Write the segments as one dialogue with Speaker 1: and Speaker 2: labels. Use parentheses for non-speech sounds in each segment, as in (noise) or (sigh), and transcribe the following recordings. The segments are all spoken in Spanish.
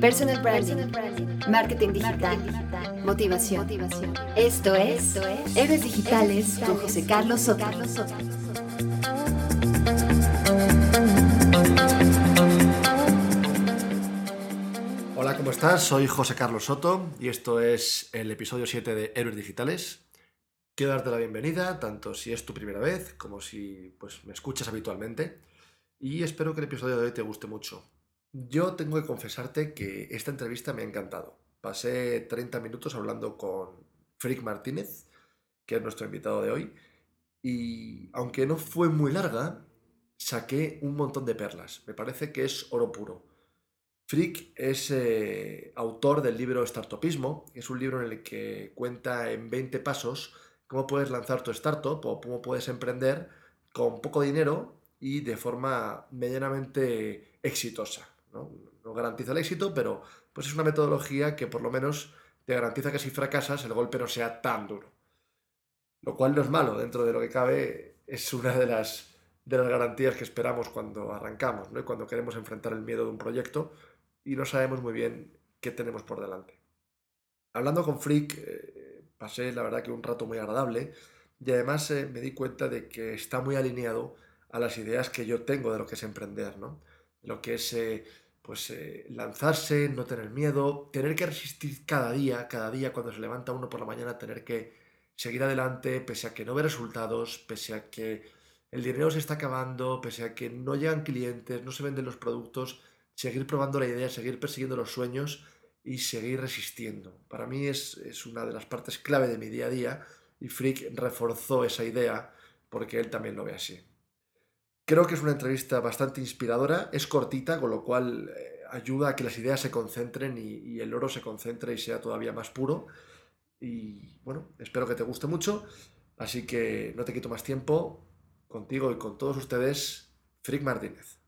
Speaker 1: Personal branding, marketing digital, motivación. Esto es Héroes Digitales con José Carlos Soto.
Speaker 2: Hola, ¿cómo estás? Soy José Carlos Soto y esto es el episodio 7 de Héroes Digitales. Quiero darte la bienvenida, tanto si es tu primera vez como si pues, me escuchas habitualmente, y espero que el episodio de hoy te guste mucho. Yo tengo que confesarte que esta entrevista me ha encantado. Pasé 30 minutos hablando con Frick Martínez, que es nuestro invitado de hoy, y aunque no fue muy larga, saqué un montón de perlas. Me parece que es oro puro. Frick es eh, autor del libro Startupismo, es un libro en el que cuenta en 20 pasos cómo puedes lanzar tu startup o cómo puedes emprender con poco dinero y de forma medianamente exitosa. ¿No? garantiza el éxito, pero pues es una metodología que por lo menos te garantiza que si fracasas el golpe no sea tan duro. Lo cual no es malo, dentro de lo que cabe es una de las, de las garantías que esperamos cuando arrancamos, ¿no? cuando queremos enfrentar el miedo de un proyecto y no sabemos muy bien qué tenemos por delante. Hablando con Frick, eh, pasé la verdad que un rato muy agradable y además eh, me di cuenta de que está muy alineado a las ideas que yo tengo de lo que es emprender, ¿no? Lo que es eh, pues eh, lanzarse, no tener miedo, tener que resistir cada día, cada día cuando se levanta uno por la mañana, tener que seguir adelante, pese a que no ve resultados, pese a que el dinero se está acabando, pese a que no llegan clientes, no se venden los productos, seguir probando la idea, seguir persiguiendo los sueños y seguir resistiendo. Para mí es, es una de las partes clave de mi día a día y Frick reforzó esa idea porque él también lo ve así. Creo que es una entrevista bastante inspiradora, es cortita, con lo cual eh, ayuda a que las ideas se concentren y, el oro se concentre y sea todavía más puro. Y bueno, espero que te guste mucho, así que no te quito más tiempo, contigo y con todos ustedes, Frick Martínez.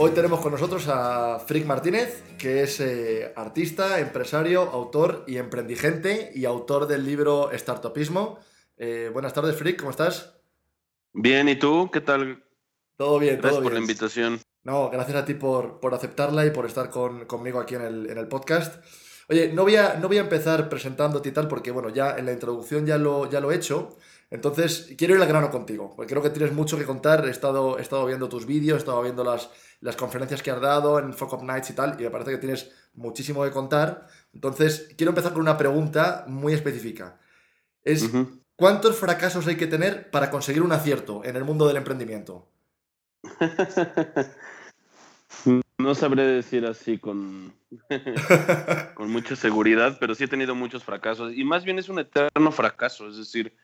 Speaker 2: Hoy tenemos con nosotros a Frick Martínez, que es eh, artista, empresario, autor y emprendigente y autor del libro Startupismo. Eh, buenas tardes, Frick, ¿cómo estás?
Speaker 3: Bien, ¿y tú? ¿Qué tal?
Speaker 2: Todo bien,
Speaker 3: Gracias
Speaker 2: todo
Speaker 3: por la invitación.
Speaker 2: No, gracias a ti por, aceptarla y por estar conmigo aquí en el, podcast. Oye, no voy, a, no voy a empezar presentándote y tal, porque bueno, ya en la introducción ya lo, ya lo he hecho. Entonces, quiero ir al grano contigo, porque creo que tienes mucho que contar. He estado, he estado viendo tus vídeos, he estado viendo las, las conferencias que has dado en Fuck Up Nights y tal, y me parece que tienes muchísimo que contar. Entonces, quiero empezar con una pregunta muy específica. Es, ¿cuántos fracasos hay que tener para conseguir un acierto en el mundo del emprendimiento? (laughs)
Speaker 3: No sabré decir así con, (laughs) con mucha seguridad, pero sí he tenido muchos fracasos. Y más bien es un eterno fracaso, es decir,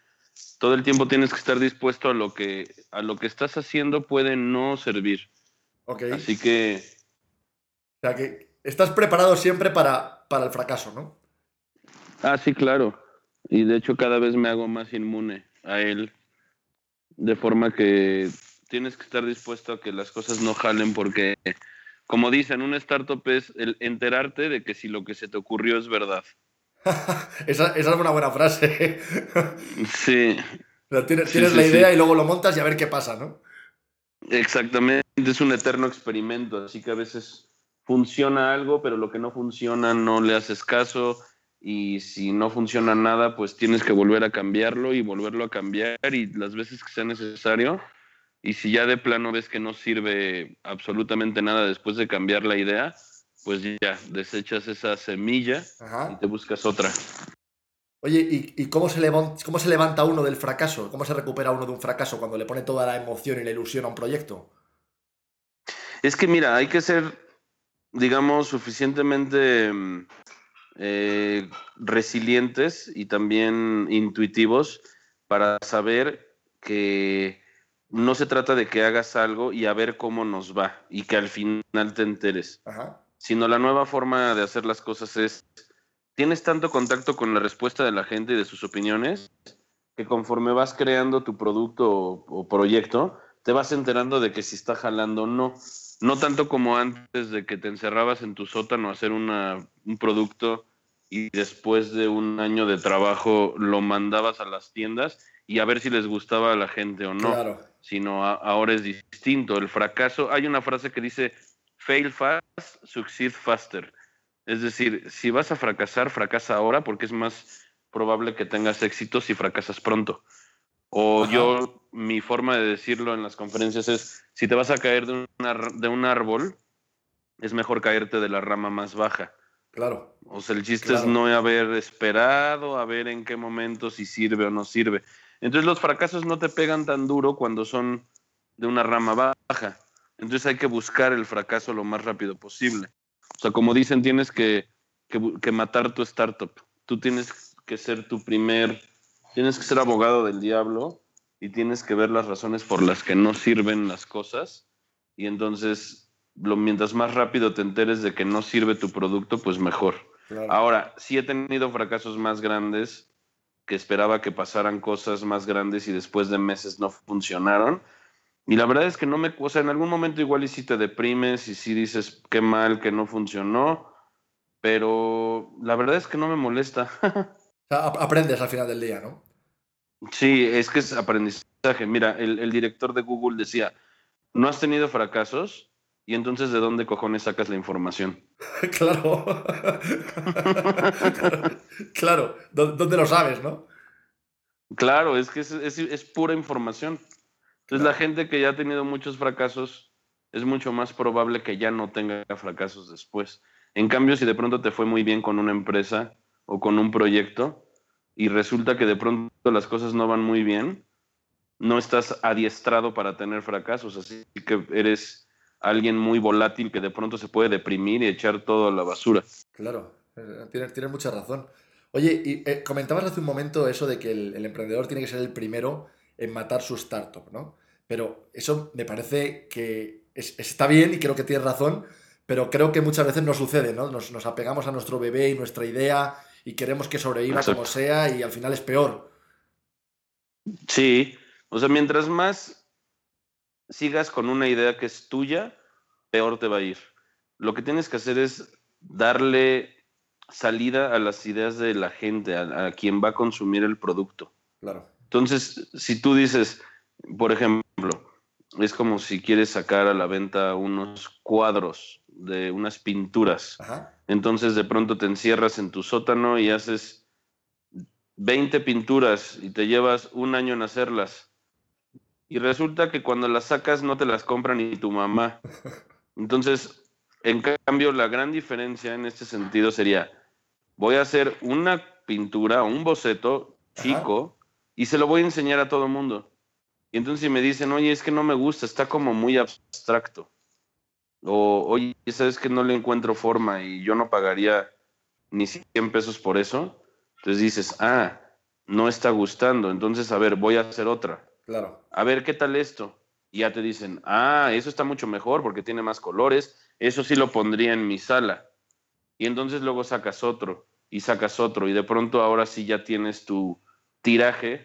Speaker 3: todo el tiempo tienes que estar dispuesto a lo que, a lo que estás haciendo puede no servir. Así que.
Speaker 2: O sea que estás preparado siempre para, para el fracaso, ¿no?
Speaker 3: Ah, sí, claro. Y de hecho cada vez me hago más inmune a él. De forma que tienes que estar dispuesto a que las cosas no jalen porque, como dicen, un startup es el enterarte de que si lo que se te ocurrió es verdad. (laughs)
Speaker 2: esa, esa, es una buena frase.
Speaker 3: sí.
Speaker 2: tienes, tienes la idea y luego lo montas y a ver qué pasa, ¿no?
Speaker 3: Exactamente, es un eterno experimento, así que a veces funciona algo, pero lo que no funciona no le haces caso y si no funciona nada, pues tienes que volver a cambiarlo y volverlo a cambiar y las veces que sea necesario. Y si ya de plano ves que no sirve absolutamente nada después de cambiar la idea, pues ya desechas esa semilla y te buscas otra.
Speaker 2: Oye, ¿y, cómo, se levanta, cómo se levanta uno del fracaso? ¿Cómo se recupera uno de un fracaso cuando le pone toda la emoción y la ilusión a un proyecto?
Speaker 3: Es que mira, hay que ser, digamos, suficientemente mm, eh, resilientes y también intuitivos para saber que no se trata de que hagas algo y a ver cómo nos va y que al final te enteres, sino la nueva forma de hacer las cosas es tienes tanto contacto con la respuesta de la gente y de sus opiniones que conforme vas creando tu producto o, proyecto, te vas enterando de que si está jalando o no. No tanto como antes de que te encerrabas en tu sótano a hacer un producto y después de un año de trabajo lo mandabas a las tiendas y a ver si les gustaba a la gente o no.
Speaker 2: Claro.
Speaker 3: Sino ahora es distinto. El fracaso, hay una frase que dice, fail fast, succeed faster. Es decir, si vas a fracasar, fracasa ahora porque es más probable que tengas éxito si fracasas pronto. O yo, mi forma de decirlo en las conferencias es, si te vas a caer de, de un árbol, es mejor caerte de la rama más baja.
Speaker 2: Claro.
Speaker 3: O sea, el chiste es no haber esperado, a ver en qué momento si sirve o no sirve. Entonces los fracasos no te pegan tan duro cuando son de una rama baja. Entonces hay que buscar el fracaso lo más rápido posible. O sea, como dicen, tienes que, que, matar tu startup. Tú tienes que ser tu primer, tienes que ser abogado del diablo y tienes que ver las razones por las que no sirven las cosas. Y entonces, lo, mientras más rápido te enteres de que no sirve tu producto, pues mejor. Ahora, sí he tenido fracasos más grandes que esperaba que pasaran cosas más grandes y después de meses no funcionaron. Y la verdad es que no me, o sea, en algún momento igual y si te deprimes y si dices qué mal que no funcionó, pero la verdad es que no me molesta. (laughs)
Speaker 2: aprendes al final del día, ¿no?
Speaker 3: Sí, es que es aprendizaje. Mira, el, el director de Google decía, ¿no has tenido fracasos? Y entonces, ¿de dónde cojones sacas la información? (laughs)
Speaker 2: claro. claro. ¿Dónde lo sabes, no?
Speaker 3: Claro, es que es, es, pura información. Entonces, la gente que ya ha tenido muchos fracasos, es mucho más probable que ya no tenga fracasos después. En cambio, si de pronto te fue muy bien con una empresa o con un proyecto y resulta que de pronto las cosas no van muy bien, no estás adiestrado para tener fracasos, así que eres alguien muy volátil que de pronto se puede deprimir y echar todo a la basura.
Speaker 2: Claro, eh, tienes, mucha razón. Oye, y eh, comentabas hace un momento eso de que el, emprendedor tiene que ser el primero en matar su startup, ¿no? Pero eso me parece que está bien y creo que tienes razón, pero creo que muchas veces no sucede, ¿no? Nos, apegamos a nuestro bebé y nuestra idea y queremos que sobreviva como sea y al final es peor.
Speaker 3: Sí, o sea, mientras más sigas con una idea que es tuya, peor te va a ir. Lo que tienes que hacer es darle salida a las ideas de la gente, a, quien va a consumir el producto.
Speaker 2: Claro.
Speaker 3: Entonces, si tú dices, por ejemplo, es como si quieres sacar a la venta unos cuadros de unas pinturas. Entonces de pronto te encierras en tu sótano y haces 20 pinturas y te llevas un año en hacerlas y resulta que cuando las sacas no te las compra ni tu mamá. (laughs) Entonces, en cambio, la gran diferencia en este sentido sería, voy a hacer una pintura, un boceto chico, y se lo voy a enseñar a todo el mundo. Y entonces si me dicen, oye, es que no me gusta, está como muy abstracto. O, oye, sabes que no le encuentro forma y yo no pagaría ni 100 pesos por eso. Entonces dices, ah, no está gustando. Entonces, a ver, voy a hacer otra.
Speaker 2: Claro.
Speaker 3: A ver, ¿qué tal esto? Y ya te dicen, ah, eso está mucho mejor porque tiene más colores, eso sí lo pondría en mi sala. Y entonces luego sacas otro y sacas otro y de pronto ahora sí ya tienes tu tiraje,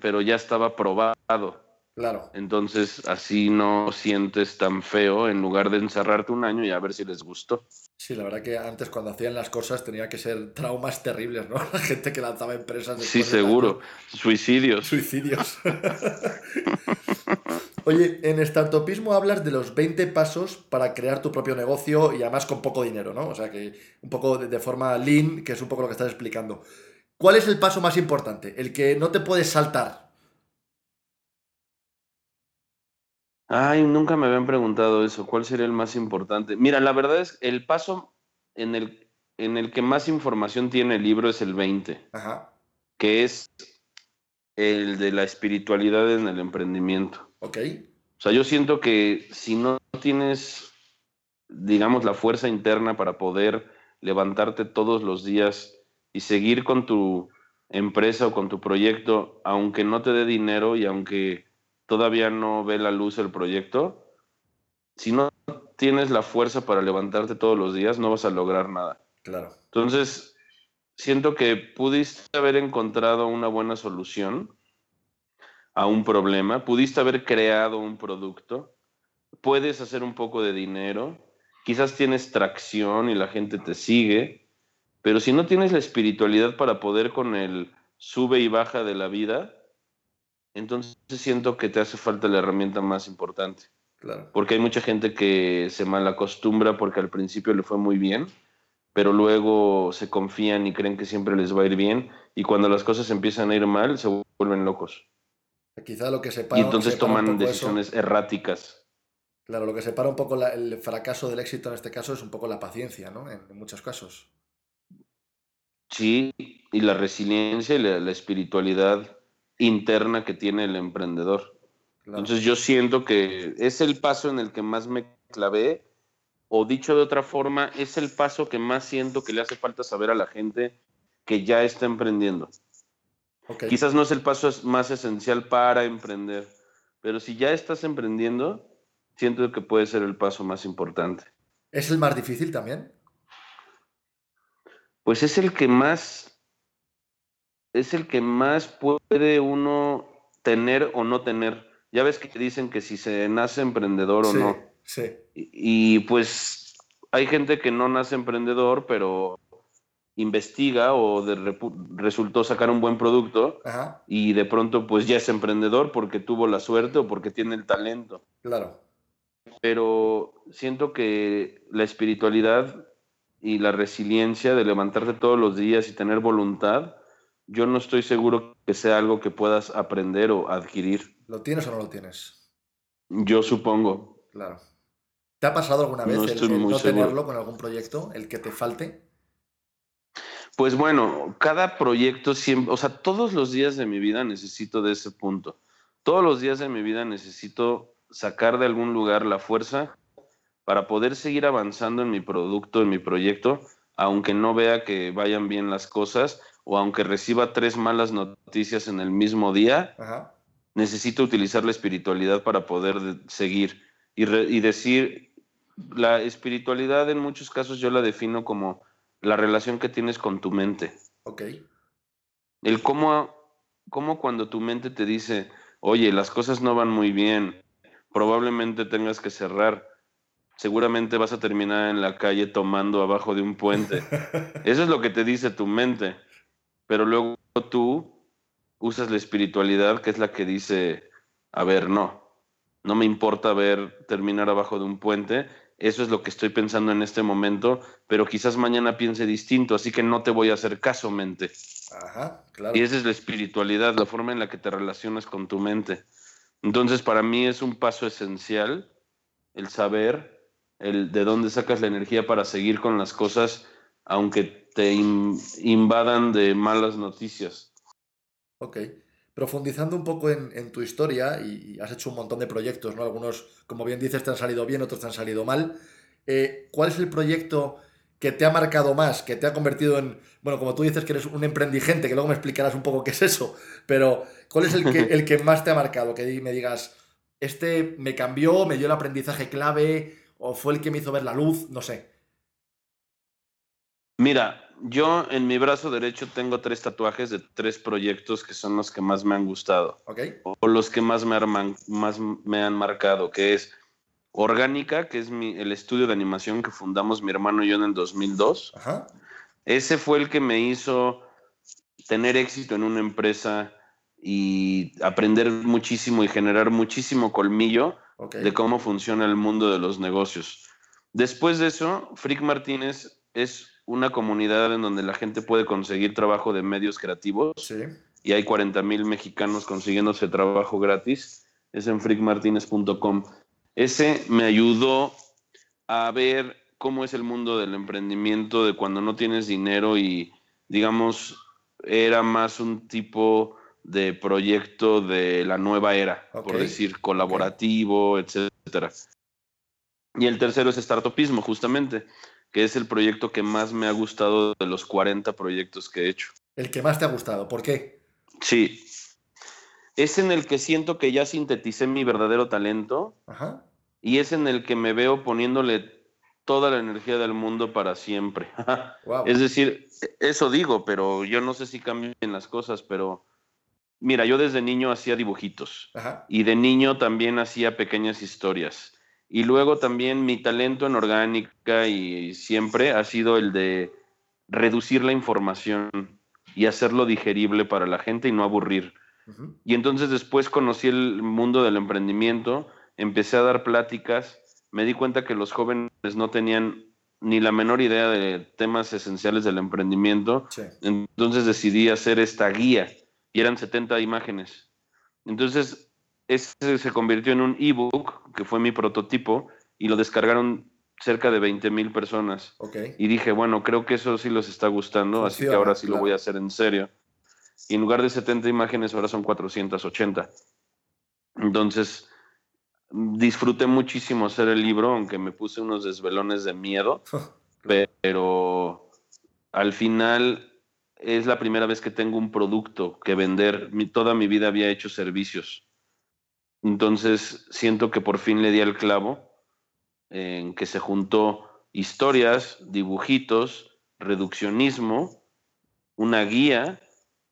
Speaker 3: pero ya estaba probado.
Speaker 2: Claro.
Speaker 3: Entonces así no sientes tan feo en lugar de encerrarte un año y a ver si les gustó.
Speaker 2: Sí, la verdad que antes cuando hacían las cosas tenía que ser traumas terribles, ¿no? (laughs) La gente que lanzaba empresas.
Speaker 3: Sí, seguro. Suicidios.
Speaker 2: Suicidios. (laughs) Oye, en Startupismo hablas de los 20 pasos para crear tu propio negocio y además con poco dinero, ¿no? O sea que un poco de, de forma lean, que es un poco lo que estás explicando. ¿Cuál es el paso más importante? El que no te puedes saltar.
Speaker 3: Ay, nunca me habían preguntado eso. ¿Cuál sería el más importante? Mira, la verdad es el paso en el, en el que más información tiene el libro es el 20, que es el de la espiritualidad en el emprendimiento.
Speaker 2: Ok.
Speaker 3: O sea, yo siento que si no tienes, digamos, la fuerza interna para poder levantarte todos los días y seguir con tu empresa o con tu proyecto, aunque no te dé dinero y aunque todavía no ve la luz el proyecto, si no tienes la fuerza para levantarte todos los días, no vas a lograr nada.
Speaker 2: Claro.
Speaker 3: Entonces, siento que pudiste haber encontrado una buena solución a un problema, pudiste haber creado un producto, puedes hacer un poco de dinero, quizás tienes tracción y la gente te sigue, Pero si no tienes la espiritualidad para poder con el sube y baja de la vida, entonces siento que te hace falta la herramienta más importante.
Speaker 2: Claro.
Speaker 3: Porque hay mucha gente que se malacostumbra porque al principio le fue muy bien, pero luego se confían y creen que siempre les va a ir bien y cuando las cosas empiezan a ir mal se vuelven locos.
Speaker 2: Quizá lo que separa,
Speaker 3: y entonces
Speaker 2: separa
Speaker 3: toman decisiones
Speaker 2: eso-
Speaker 3: erráticas.
Speaker 2: claro, lo que separa un poco la- el fracaso del éxito en este caso es un poco la paciencia, ¿no? En, en muchos casos.
Speaker 3: Sí, y la resiliencia y la, la espiritualidad interna que tiene el emprendedor.
Speaker 2: Claro.
Speaker 3: Entonces yo siento que es el paso en el que más me clavé, o dicho de otra forma, es el paso que más siento que le hace falta saber a la gente que ya está emprendiendo. Quizás no es el paso más esencial para emprender, pero si ya estás emprendiendo, siento que puede ser el paso más importante.
Speaker 2: ¿Es el más difícil también?
Speaker 3: Pues es el que más, es el que más puede uno tener o no tener. Ya ves que dicen que si se nace emprendedor o
Speaker 2: sí,
Speaker 3: no.
Speaker 2: sí.
Speaker 3: Y, y, pues hay gente que no nace emprendedor, pero investiga o de resultó sacar un buen producto
Speaker 2: Ajá,
Speaker 3: y de pronto pues ya es emprendedor porque tuvo la suerte o porque tiene el talento.
Speaker 2: claro.
Speaker 3: Pero siento que la espiritualidad y la resiliencia de levantarte todos los días y tener voluntad, yo no estoy seguro que sea algo que puedas aprender o adquirir.
Speaker 2: ¿Lo tienes o no lo tienes?
Speaker 3: Yo supongo.
Speaker 2: Claro. ¿Te ha pasado alguna vez
Speaker 3: No
Speaker 2: el-
Speaker 3: estoy
Speaker 2: el
Speaker 3: muy
Speaker 2: no
Speaker 3: seguro.
Speaker 2: tenerlo con algún proyecto, el que te falte?
Speaker 3: Pues bueno, cada proyecto siempre, o sea, todos los días de mi vida necesito de ese punto. Todos los días de mi vida necesito sacar de algún lugar la fuerza para poder seguir avanzando en mi producto, en mi proyecto, aunque no vea que vayan bien las cosas o aunque reciba tres malas noticias en el mismo día,
Speaker 2: Ajá.
Speaker 3: necesito utilizar la espiritualidad para poder de- seguir y decir, la espiritualidad en muchos casos yo la defino como la relación que tienes con tu mente.
Speaker 2: Ok.
Speaker 3: El cómo, cómo cuando tu mente te dice, oye, las cosas no van muy bien, probablemente tengas que cerrar, seguramente vas a terminar en la calle tomando abajo de un puente. (laughs) Eso es lo que te dice tu mente. Pero luego tú usas la espiritualidad, que es la que dice, a ver, no, no me importa ver terminar abajo de un puente, eso es lo que estoy pensando en este momento, pero quizás mañana piense distinto, así que no te voy a hacer caso, mente.
Speaker 2: Ajá, claro.
Speaker 3: Y esa es la espiritualidad, la forma en la que te relacionas con tu mente. Entonces, para mí es un paso esencial el saber el de dónde sacas la energía para seguir con las cosas, aunque te in- invadan de malas noticias.
Speaker 2: Ok. Profundizando un poco en, en tu historia, y, y has hecho un montón de proyectos, ¿no? Algunos, como bien dices, te han salido bien, otros te han salido mal. Eh, ¿Cuál es el proyecto que te ha marcado más, que te ha convertido en, bueno, como tú dices que eres un emprendigente, que luego me explicarás un poco qué es eso, pero ¿cuál es el que, (laughs) el que más te ha marcado? Que me digas, este me cambió, me dio el aprendizaje clave, o fue el que me hizo ver la luz, no sé.
Speaker 3: Mira, yo en mi brazo derecho tengo tres tatuajes de tres proyectos que son los que más me han gustado.
Speaker 2: ¿Ok?
Speaker 3: o los que más me, arman- más me han marcado, que es Orgánica, que es mi- el estudio de animación que fundamos mi hermano y yo en el 2002.
Speaker 2: Ajá.
Speaker 3: Ese fue el que me hizo tener éxito en una empresa y aprender muchísimo y generar muchísimo colmillo De cómo funciona el mundo de los negocios. Después de eso, Frick Martínez es una comunidad en donde la gente puede conseguir trabajo de medios creativos
Speaker 2: Sí.
Speaker 3: y hay 40 mil mexicanos consiguiéndose trabajo gratis. Es en freakmartinez.com. Ese me ayudó a ver cómo es el mundo del emprendimiento, de cuando no tienes dinero y, digamos, era más un tipo de proyecto de la nueva era, por decir, colaborativo, etcétera. Y el tercero es Startupismo, justamente, que es el proyecto que más me ha gustado de los 40 proyectos que he hecho.
Speaker 2: El que más te ha gustado, ¿por qué?
Speaker 3: Sí. Es en el que siento que ya sinteticé mi verdadero talento
Speaker 2: Ajá.
Speaker 3: y es en el que me veo poniéndole toda la energía del mundo para siempre. (laughs)
Speaker 2: Wow.
Speaker 3: es decir, eso digo, pero yo no sé si cambien las cosas, pero mira, yo desde niño hacía dibujitos
Speaker 2: Ajá.
Speaker 3: y de niño también hacía pequeñas historias. Y luego también mi talento en orgánica y siempre ha sido el de reducir la información y hacerlo digerible para la gente y no aburrir. Y entonces después conocí el mundo del emprendimiento, empecé a dar pláticas, me di cuenta que los jóvenes no tenían ni la menor idea de temas esenciales del emprendimiento, entonces decidí hacer esta guía y eran 70 imágenes. Entonces, ese se convirtió en un ebook, que fue mi prototipo, y lo descargaron cerca de 20 mil personas. Y dije, bueno, creo que eso sí los está gustando, así que ahora sí lo voy a hacer en serio. Y en lugar de 70 imágenes, ahora son 480. Entonces, disfruté muchísimo hacer el libro, aunque me puse unos desvelones de miedo, (laughs) pero al final es la primera vez que tengo un producto que vender. toda mi vida había hecho servicios. Entonces siento que por fin le di al clavo en que se juntó historias, dibujitos, reduccionismo, una guía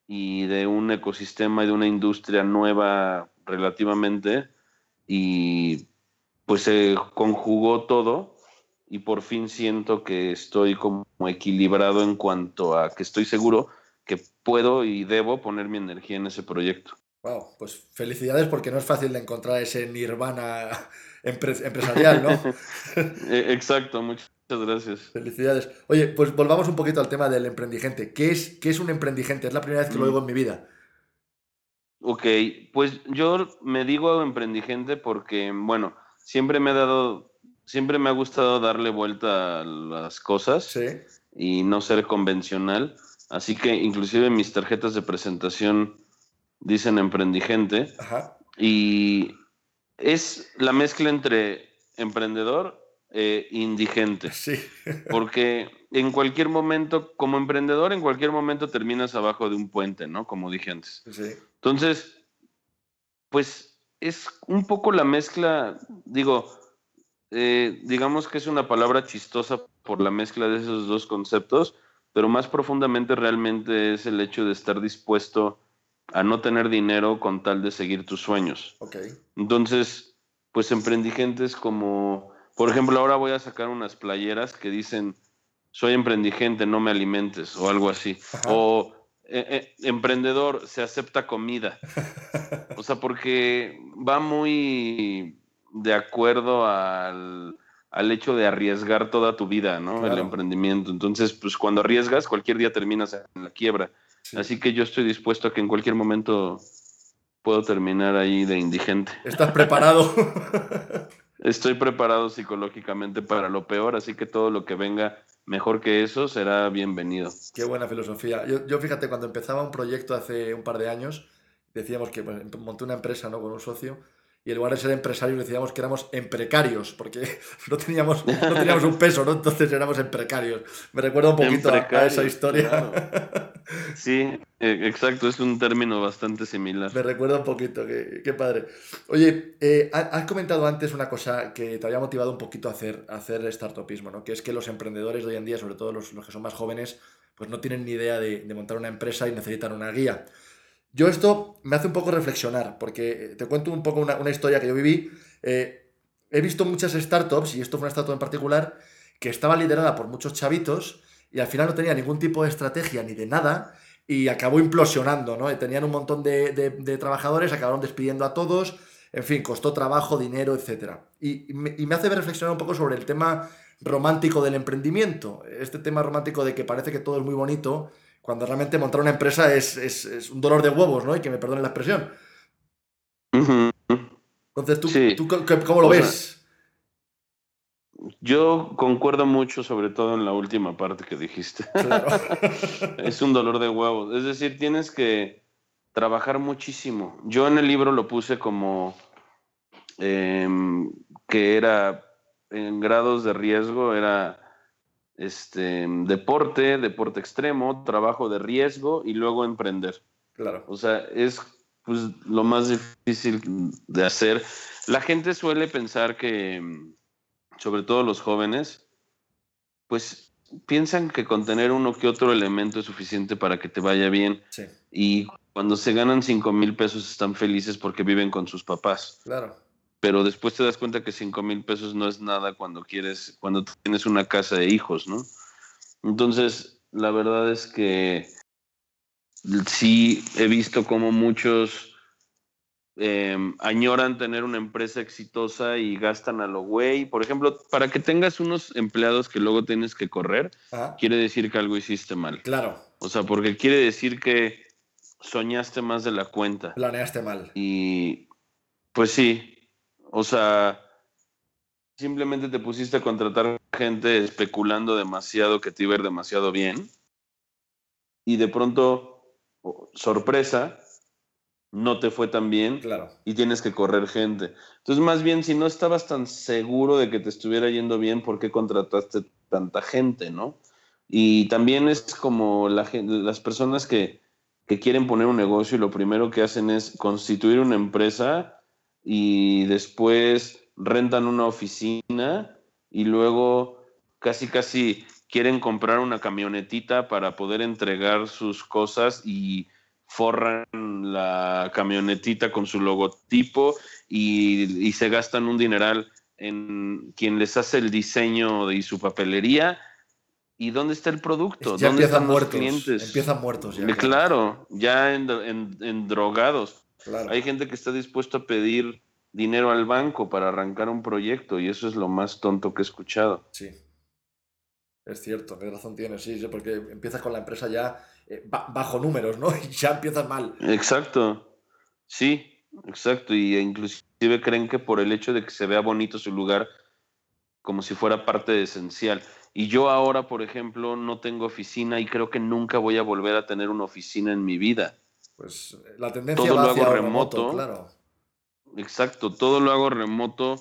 Speaker 3: y de un ecosistema y de una industria nueva relativamente y pues se conjugó todo y por fin siento que estoy como equilibrado en cuanto a que estoy seguro que puedo y debo poner mi energía en ese proyecto.
Speaker 2: Wow, pues felicidades porque no es fácil de encontrar ese nirvana (laughs) empresarial, ¿no? (laughs)
Speaker 3: E, exacto, muchas gracias.
Speaker 2: Felicidades. Oye, pues volvamos un poquito al tema del emprendigente. ¿Qué es, qué es un emprendigente? Es la primera vez que lo mm. oigo en mi vida.
Speaker 3: Ok, pues yo me digo emprendigente porque, bueno, siempre me ha dado, siempre me ha gustado darle vuelta a las cosas y no ser convencional. Así que inclusive mis tarjetas de presentación dicen emprendigente. Y es la mezcla entre emprendedor e indigente.
Speaker 2: Sí. (laughs)
Speaker 3: porque en cualquier momento, como emprendedor, en cualquier momento terminas abajo de un puente, ¿no? Como dije antes.
Speaker 2: Sí.
Speaker 3: Entonces, pues es un poco la mezcla, digo, eh, digamos que es una palabra chistosa por la mezcla de esos dos conceptos, pero más profundamente realmente es el hecho de estar dispuesto a no tener dinero con tal de seguir tus sueños.
Speaker 2: Okay.
Speaker 3: Entonces, pues emprendigentes como, por ejemplo, ahora voy a sacar unas playeras que dicen, soy emprendigente, no me alimentes, o algo así. O eh, eh, emprendedor, se acepta comida. (laughs) O sea, porque va muy de acuerdo al, hecho de arriesgar toda tu vida, ¿no? El emprendimiento. Entonces, pues cuando arriesgas, cualquier día terminas en la quiebra. Así que yo estoy dispuesto a que en cualquier momento puedo terminar ahí de indigente.
Speaker 2: ¿Estás preparado? (laughs)
Speaker 3: Estoy preparado psicológicamente para lo peor, así que todo lo que venga mejor que eso será bienvenido.
Speaker 2: Qué buena filosofía. Yo, fíjate, cuando empezaba un proyecto hace un par de años, decíamos que monté una empresa ¿no? con un socio y en lugar de ser empresarios decíamos que éramos emprecarios, porque (laughs) no teníamos, no teníamos un peso, ¿no? Entonces éramos emprecarios. Me recuerda un poquito a, esa historia.
Speaker 3: Sí, e, exacto, es un término bastante similar.
Speaker 2: Me recuerda un poquito, qué, padre. Oye, eh, has comentado antes una cosa que te había motivado un poquito a hacer, a hacer startupismo, ¿no? Que es que los emprendedores de hoy en día, sobre todo los, que son más jóvenes, pues no tienen ni idea de, de montar una empresa y necesitan una guía. Yo esto me hace un poco reflexionar, porque te cuento un poco una, historia que yo viví. Eh, he visto muchas startups, y esto fue una startup en particular, que estaba liderada por muchos chavitos y al final no tenía ningún tipo de estrategia ni de nada y acabó implosionando, ¿no? Tenían un montón de, trabajadores, acabaron despidiendo a todos, en fin, costó trabajo, dinero, etc. Y me hace reflexionar un poco sobre el tema romántico del emprendimiento, este tema romántico de que parece que todo es muy bonito cuando realmente montar una empresa es, un dolor de huevos, ¿no? Y que me perdonen la expresión. Entonces, ¿tú, cómo lo ves?
Speaker 3: Yo concuerdo mucho, sobre todo en la última parte que dijiste. (laughs) es un dolor de huevos. Es decir, tienes que trabajar muchísimo. Yo en el libro lo puse como em, que era en grados de riesgo, era este, deporte, deporte extremo, trabajo de riesgo y luego emprender.
Speaker 2: Claro.
Speaker 3: O sea, es pues, lo más difícil de hacer. La gente suele pensar que, sobre todo los jóvenes, pues piensan que con tener uno que otro elemento es suficiente para que te vaya bien.
Speaker 2: Sí.
Speaker 3: Y cuando se ganan 5 mil pesos están felices porque viven con sus papás.
Speaker 2: Claro
Speaker 3: pero después te das cuenta que 5 mil pesos no es nada cuando quieres, cuando tienes una casa de hijos, ¿no? Entonces, la verdad es que sí he visto como muchos em, añoran tener una empresa exitosa y gastan a lo güey. Por ejemplo, para que tengas unos empleados que luego tienes que correr, quiere decir que algo hiciste mal.
Speaker 2: Claro.
Speaker 3: O sea, porque quiere decir que soñaste más de la cuenta.
Speaker 2: Planeaste mal.
Speaker 3: Y pues sí, o sea, simplemente te pusiste a contratar gente especulando demasiado que te iba a ir demasiado bien. Y de pronto, sorpresa, no te fue tan bien
Speaker 2: claro.
Speaker 3: y tienes que correr gente. Entonces, más bien, si no estabas tan seguro de que te estuviera yendo bien, ¿por qué contrataste tanta gente, no? Y también es como la, las personas que, que quieren poner un negocio y lo primero que hacen es constituir una empresa y después rentan una oficina y luego casi casi quieren comprar una camionetita para poder entregar sus cosas y forran la camionetita con su logotipo y, y se gastan un dineral en quien les hace el diseño y su papelería ¿Y dónde está el producto?
Speaker 2: Ya
Speaker 3: ¿Dónde
Speaker 2: empiezan
Speaker 3: están
Speaker 2: muertos,
Speaker 3: los clientes?
Speaker 2: Empiezan muertos ya.
Speaker 3: Eh, Claro, ya en, en- en drogados.
Speaker 2: Claro.
Speaker 3: Hay gente que está dispuesto a pedir dinero al banco para arrancar un proyecto y eso es lo más tonto que he escuchado.
Speaker 2: Sí. Es cierto, qué razón tienes, sí, sí, porque empiezas con la empresa ya eh, ba- bajo números, ¿no? (laughs) Y ya empiezas mal.
Speaker 3: Exacto, sí, exacto. Y inclusive creen que por el hecho de que se vea bonito su lugar, como si fuera parte esencial. Y yo ahora, por ejemplo, no tengo oficina y creo que nunca voy a volver a tener una oficina en mi vida.
Speaker 2: Pues la tendencia
Speaker 3: Todo
Speaker 2: va
Speaker 3: lo
Speaker 2: hacia
Speaker 3: hago
Speaker 2: remoto,
Speaker 3: remoto.
Speaker 2: claro.
Speaker 3: Exacto, todo lo hago remoto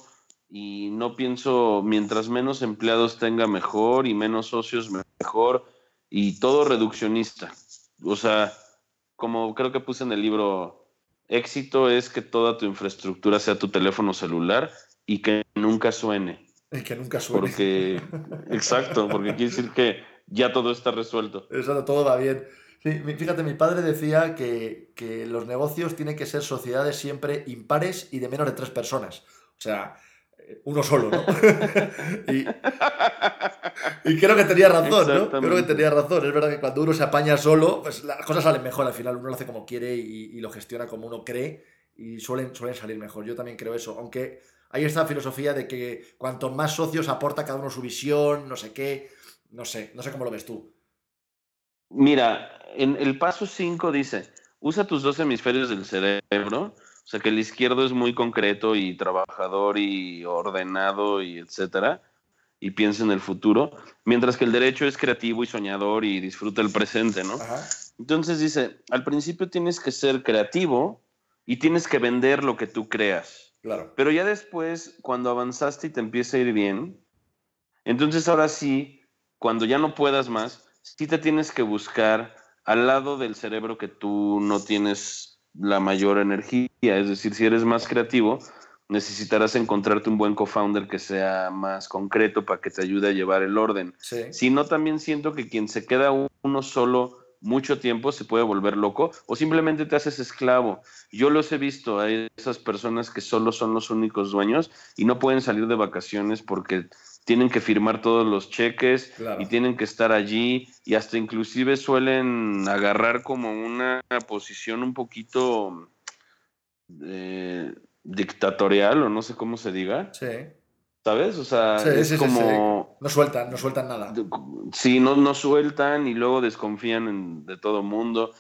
Speaker 3: y no pienso, mientras menos empleados tenga mejor y menos socios mejor y todo reduccionista. O sea, como creo que puse en el libro, éxito es que toda tu infraestructura sea tu teléfono celular y que nunca suene.
Speaker 2: Y que nunca suene.
Speaker 3: Porque, exacto, porque quiere decir que ya todo está resuelto. (laughs)
Speaker 2: Eso todo va bien. Sí, fíjate, mi padre decía que, que los negocios tienen que ser sociedades siempre impares y de menos de tres personas. O sea, eh, uno solo, ¿no? (laughs) y, y creo que tenía razón, ¿no? Creo que tenía razón. Es verdad que cuando uno se apaña solo, pues las cosas salen mejor al final. Uno lo hace como quiere y, y lo gestiona como uno cree y suelen, suelen salir mejor. Yo también creo eso. Aunque hay esta filosofía de que cuanto más socios aporta cada uno su visión, no sé qué. No sé, no sé cómo lo ves tú.
Speaker 3: Mira, en el paso 5 dice, usa tus dos hemisferios del cerebro, o sea que el izquierdo es muy concreto y trabajador y ordenado y etcétera, y piensa en el futuro, mientras que el derecho es creativo y soñador y disfruta el presente, ¿no?
Speaker 2: Ajá.
Speaker 3: Entonces dice, al principio tienes que ser creativo y tienes que vender lo que tú creas.
Speaker 2: Claro.
Speaker 3: Pero ya después, cuando avanzaste y te empieza a ir bien, entonces ahora sí, cuando ya no puedas más, sí te tienes que buscar al lado del cerebro que tú no tienes la mayor energía. Es decir, si eres más creativo, necesitarás encontrarte un buen co-founder que sea más concreto para que te ayude a llevar el orden.
Speaker 2: Sí.
Speaker 3: Si no, también siento que quien se queda uno solo mucho tiempo se puede volver loco o simplemente te haces esclavo. Yo los he visto, hay esas personas que solo son los únicos dueños y no pueden salir de vacaciones porque tienen que firmar todos los cheques
Speaker 2: Claro.
Speaker 3: y tienen que estar allí y hasta inclusive suelen agarrar como una posición un poquito eh, dictatorial o no sé cómo se diga,
Speaker 2: Sí.
Speaker 3: ¿sabes? O sea,
Speaker 2: Sí,
Speaker 3: es
Speaker 2: sí,
Speaker 3: como...
Speaker 2: No sueltan, no sueltan nada.
Speaker 3: Sí, no, no sueltan y luego desconfían en- de todo mundo.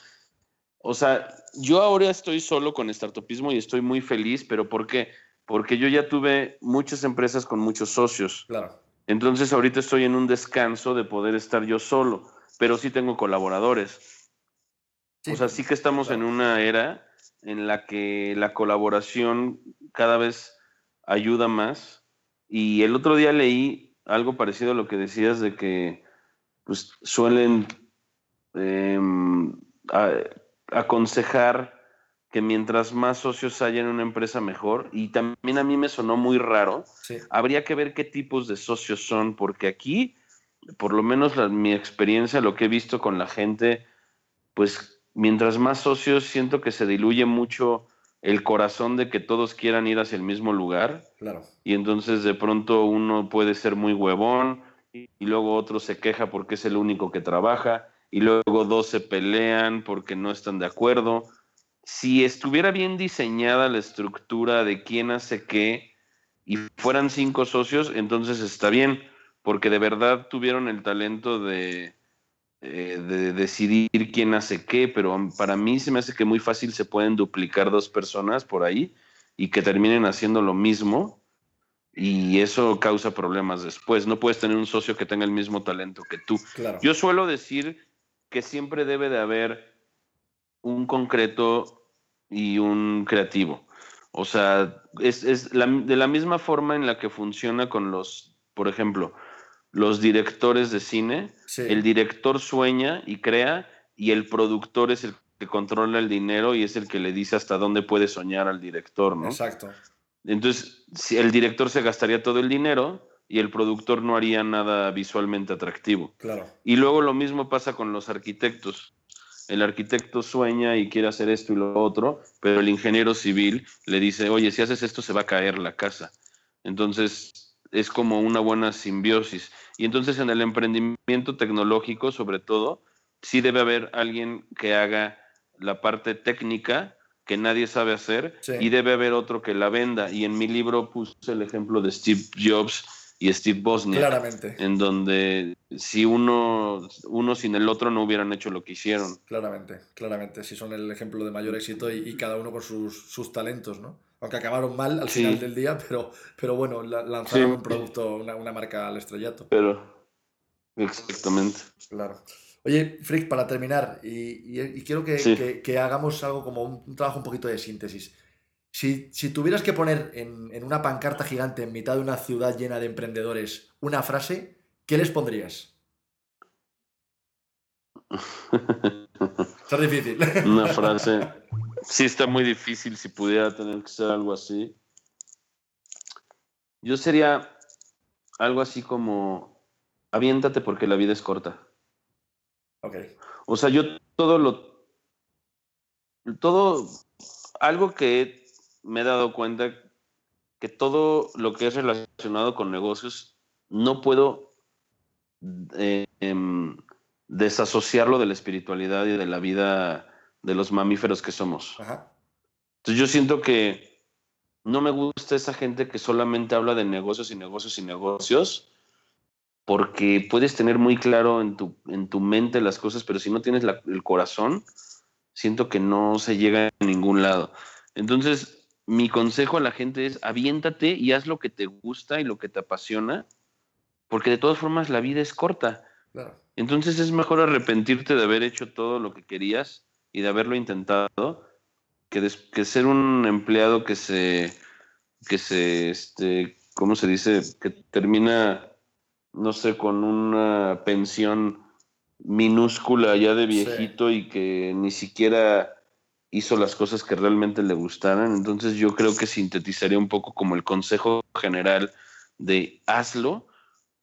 Speaker 3: O sea, yo ahora estoy solo con startupismo y estoy muy feliz, pero ¿por qué? Porque yo ya tuve muchas empresas con muchos socios.
Speaker 2: Claro.
Speaker 3: Entonces ahorita estoy en un descanso de poder estar yo solo, pero sí tengo colaboradores.
Speaker 2: Sí,
Speaker 3: o sea, sí que estamos
Speaker 2: claro.
Speaker 3: en una era en la que la colaboración cada vez ayuda más. Y el otro día leí algo parecido a lo que decías de que pues, suelen em, a- aconsejar que mientras más socios haya en una empresa mejor. Y también a mí me sonó muy raro
Speaker 2: Sí.
Speaker 3: habría que ver qué tipos de socios son, porque aquí, por lo menos la- mi experiencia, lo que he visto con la gente, pues mientras más socios siento que se diluye mucho el corazón de que todos quieran ir hacia el mismo lugar
Speaker 2: Claro.
Speaker 3: y entonces de pronto uno puede ser muy huevón y luego otro se queja porque es el único que trabaja y luego dos se pelean porque no están de acuerdo. Si estuviera bien diseñada la estructura de quién hace qué y fueran cinco socios, entonces está bien, porque de verdad tuvieron el talento de, eh, de decidir quién hace qué, pero para mí se me hace que muy fácil se pueden duplicar dos personas por ahí y que terminen haciendo lo mismo y eso causa problemas después. No puedes tener un socio que tenga el mismo talento que tú. Yo suelo decir que siempre debe de haber un concreto y un creativo. O sea, es, de la misma forma en la que funciona con los, por ejemplo, los directores de cine. El director sueña y crea y el productor es el que controla el dinero y es el que le dice hasta dónde puede soñar al director, ¿no?
Speaker 2: Exacto.
Speaker 3: Entonces, si el director se gastaría todo el dinero y el productor no haría nada visualmente atractivo.
Speaker 2: Claro.
Speaker 3: Y luego lo mismo pasa con los arquitectos. El arquitecto sueña y quiere hacer esto y lo otro, pero el ingeniero civil le dice, oye, si haces esto se va a caer la casa. Entonces, es como una buena simbiosis. Y entonces en el emprendimiento tecnológico, sobre todo, sí debe haber alguien que haga la parte técnica que nadie sabe hacer y debe haber otro que la venda. Y en mi libro puse el ejemplo de Steve Jobs y Steve Bosniak.
Speaker 2: Claramente.
Speaker 3: En donde si uno, uno sin el otro no hubieran hecho lo que hicieron.
Speaker 2: Claramente, claramente. Si son el ejemplo de mayor éxito y, cada uno con sus, sus, talentos, ¿no? Aunque acabaron mal al final del día, pero, pero bueno, lanzaron un producto, una, una marca al estrellato.
Speaker 3: Pero, exactamente.
Speaker 2: Claro. Oye, Frick, para terminar, y, quiero que, hagamos algo como un, trabajo un poquito de síntesis. Si, tuvieras que poner en, una pancarta gigante en mitad de una ciudad llena de emprendedores una frase, ¿qué les pondrías? está difícil. (laughs)
Speaker 3: Una frase. Sí, está muy difícil si pudiera tener que ser algo así. Yo sería algo así como, aviéntate porque la vida es corta. O sea, yo todo lo. Todo. Algo que me he dado cuenta que todo lo que es relacionado con negocios no puedo eh, em, desasociarlo de la espiritualidad y de la vida de los mamíferos que somos. Entonces yo siento que no me gusta esa gente que solamente habla de negocios y negocios y negocios porque puedes tener muy claro en tu, en tu mente las cosas, pero si no tienes el corazón, siento que no se llega a ningún lado. Entonces, mi consejo a la gente es aviéntate y haz lo que te gusta y lo que te apasiona, porque de todas formas la vida es corta. Entonces es mejor arrepentirte de haber hecho todo lo que querías y de haberlo intentado que, que ser un empleado que se, que se, este, ¿cómo se dice? Que termina no sé, con una pensión minúscula ya de viejito y que ni siquiera hizo las cosas que realmente le gustaran. Entonces yo creo que sintetizaría un poco como el consejo general de hazlo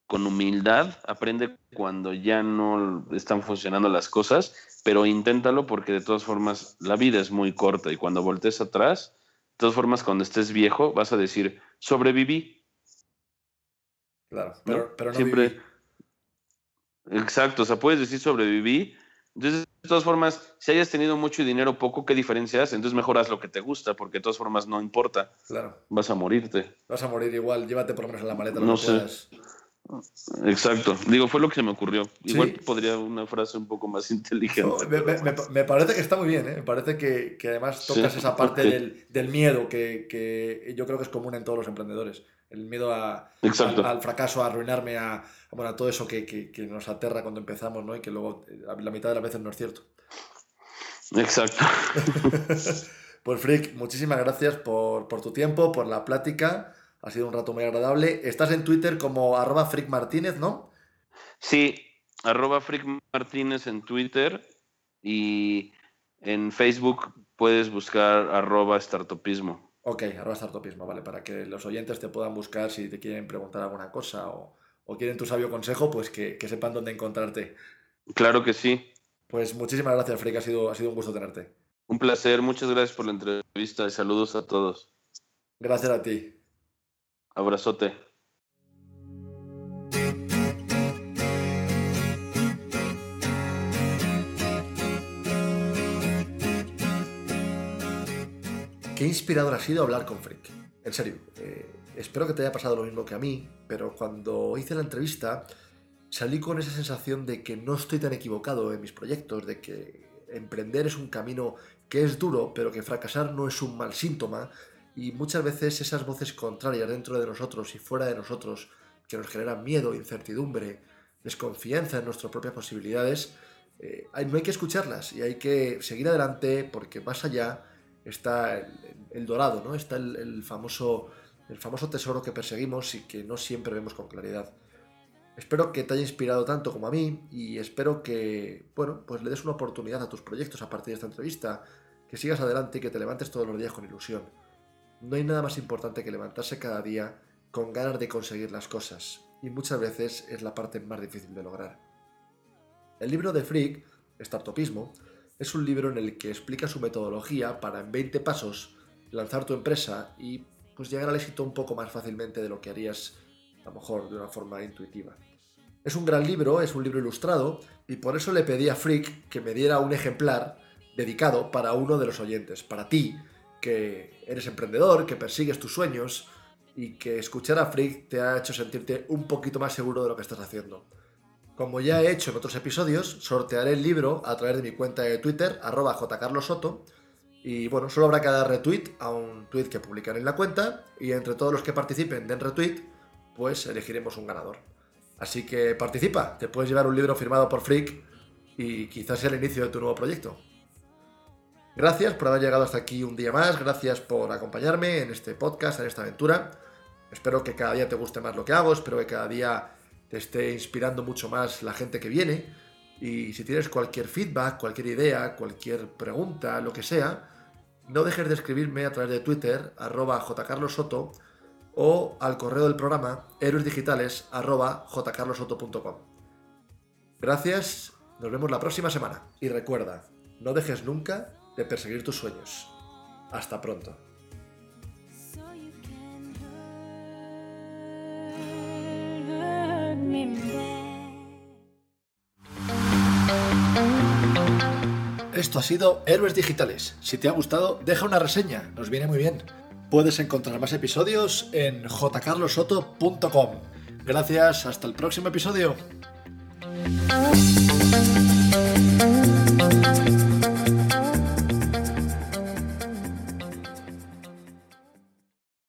Speaker 3: con humildad, aprende cuando ya no están funcionando las cosas, pero inténtalo porque de todas formas la vida es muy corta y cuando voltees atrás, de todas formas cuando estés viejo vas a decir, sobreviví,
Speaker 2: Claro, pero, ¿no?
Speaker 3: Siempre. Exacto, o sea, puedes decir sobreviví. Entonces, de todas formas, si hayas tenido mucho dinero poco, ¿qué diferencia hace? Entonces mejor haz lo que te gusta, porque de todas formas no importa.
Speaker 2: Claro.
Speaker 3: Vas a morirte.
Speaker 2: Vas a morir igual, llévate por lo menos en la maleta. no sé.
Speaker 3: Exacto. Digo, fue lo que se me ocurrió. Igual podría una frase un poco más (laughs) inteligente.
Speaker 2: me, parece que está muy bien, ¿eh? Me parece que, además tocas esa parte del, miedo que, que, yo creo que es común en todos los emprendedores el miedo a, al, fracaso, a arruinarme, a, bueno, todo eso que, nos aterra cuando empezamos, ¿no? Y que luego eh, la mitad de las veces no es cierto.
Speaker 3: Exacto. (laughs)
Speaker 2: pues Frick, muchísimas gracias por, tu tiempo, por la plática. Ha sido un rato muy agradable. Estás en Twitter como arroba Frick Martínez, ¿no?
Speaker 3: Sí, arroba Frick Martínez en Twitter y en Facebook puedes buscar arroba startupismo.
Speaker 2: Ok, arroba startupismo, vale, para que los oyentes te puedan buscar si te quieren preguntar alguna cosa o, quieren tu sabio consejo, pues que, sepan dónde encontrarte.
Speaker 3: Claro que sí.
Speaker 2: Pues muchísimas gracias, Freik, ha sido, ha sido un gusto tenerte.
Speaker 3: Un placer, muchas gracias por la entrevista y saludos a todos.
Speaker 2: Gracias a ti.
Speaker 3: Abrazote.
Speaker 2: Qué inspirador ha sido hablar con Frick. En serio, eh, espero que te haya pasado lo mismo que a mí, pero cuando hice la entrevista salí con esa sensación de que no estoy tan equivocado en mis proyectos, de que emprender es un camino que es duro, pero que fracasar no es un mal síntoma, y muchas veces esas voces contrarias dentro de nosotros y fuera de nosotros, que nos generan miedo, incertidumbre, desconfianza en nuestras propias posibilidades, eh, no hay que escucharlas y hay que seguir adelante porque más allá está el, dorado, ¿no? está el, famoso, el famoso tesoro que perseguimos y que no siempre vemos con claridad. Espero que te haya inspirado tanto como a mí y espero que, bueno, pues le des una oportunidad a tus proyectos a partir de esta entrevista, que sigas adelante y que te levantes todos los días con ilusión. No hay nada más importante que levantarse cada día con ganas de conseguir las cosas, y muchas veces es la parte más difícil de lograr. El libro de Frick, Startupismo, es un libro en el que explica su metodología para en 20 pasos lanzar tu empresa y pues llegar al éxito un poco más fácilmente de lo que harías a lo mejor de una forma intuitiva. Es un gran libro, es un libro ilustrado y por eso le pedí a Frick que me diera un ejemplar dedicado para uno de los oyentes, para ti, que eres emprendedor, que persigues tus sueños y que escuchar a Frick te ha hecho sentirte un poquito más seguro de lo que estás haciendo. Como ya he hecho en otros episodios, sortearé el libro a través de mi cuenta de Twitter, arroba jcarlosoto, y bueno, solo habrá que dar retweet a un tweet que publican en la cuenta, y entre todos los que participen den retweet, pues elegiremos un ganador. Así que participa, te puedes llevar un libro firmado por Frick y quizás sea el inicio de tu nuevo proyecto. Gracias por haber llegado hasta aquí un día más, gracias por acompañarme en este podcast, en esta aventura. Espero que cada día te guste más lo que hago, espero que cada día te esté inspirando mucho más la gente que viene. Y si tienes cualquier feedback, cualquier idea, cualquier pregunta, lo que sea, no dejes de escribirme a través de Twitter, arroba jcarlosoto, o al correo del programa héroesdigitales arroba jcarlosoto.com. Gracias, nos vemos la próxima semana. Y recuerda, no dejes nunca de perseguir tus sueños. Hasta pronto. Esto ha sido Héroes Digitales. Si te ha gustado, deja una reseña, nos viene muy bien. Puedes encontrar más episodios en jcarlosoto.com. Gracias, hasta el próximo episodio.